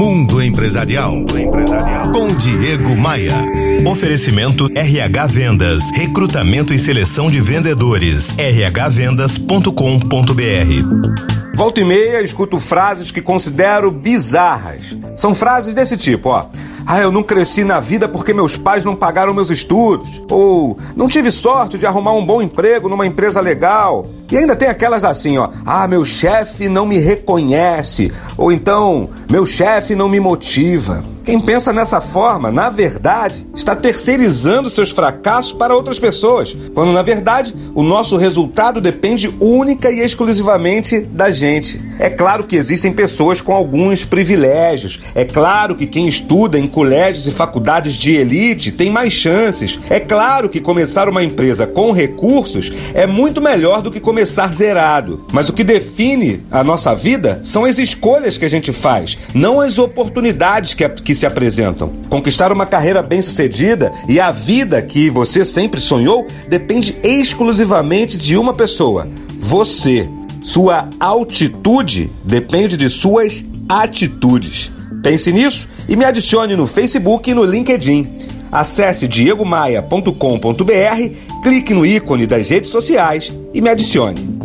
Mundo Empresarial. Com Diego Maia. Oferecimento RH Vendas. Recrutamento e seleção de vendedores. rhvendas.com.br. Volta e meia, escuto frases que considero bizarras. São frases desse tipo, ó. Ah, eu não cresci na vida porque meus pais não pagaram meus estudos. Ou não tive sorte de arrumar um bom emprego numa empresa legal. E ainda tem aquelas assim, ó. Ah, meu chefe não me reconhece. Ou então, meu chefe não me motiva. Quem pensa nessa forma, na verdade, está terceirizando seus fracassos para outras pessoas, quando na verdade o nosso resultado depende única e exclusivamente da gente. É claro que existem pessoas com alguns privilégios, é claro que quem estuda em colégios e faculdades de elite tem mais chances, é claro que começar uma empresa com recursos é muito melhor do que começar zerado. Mas o que define a nossa vida são as escolhas que a gente faz, não as oportunidades que, que se apresentam. Conquistar uma carreira bem-sucedida e a vida que você sempre sonhou depende exclusivamente de uma pessoa: você. Sua altitude depende de suas atitudes. Pense nisso e me adicione no Facebook e no LinkedIn. Acesse diegomaia.com.br, clique no ícone das redes sociais e me adicione.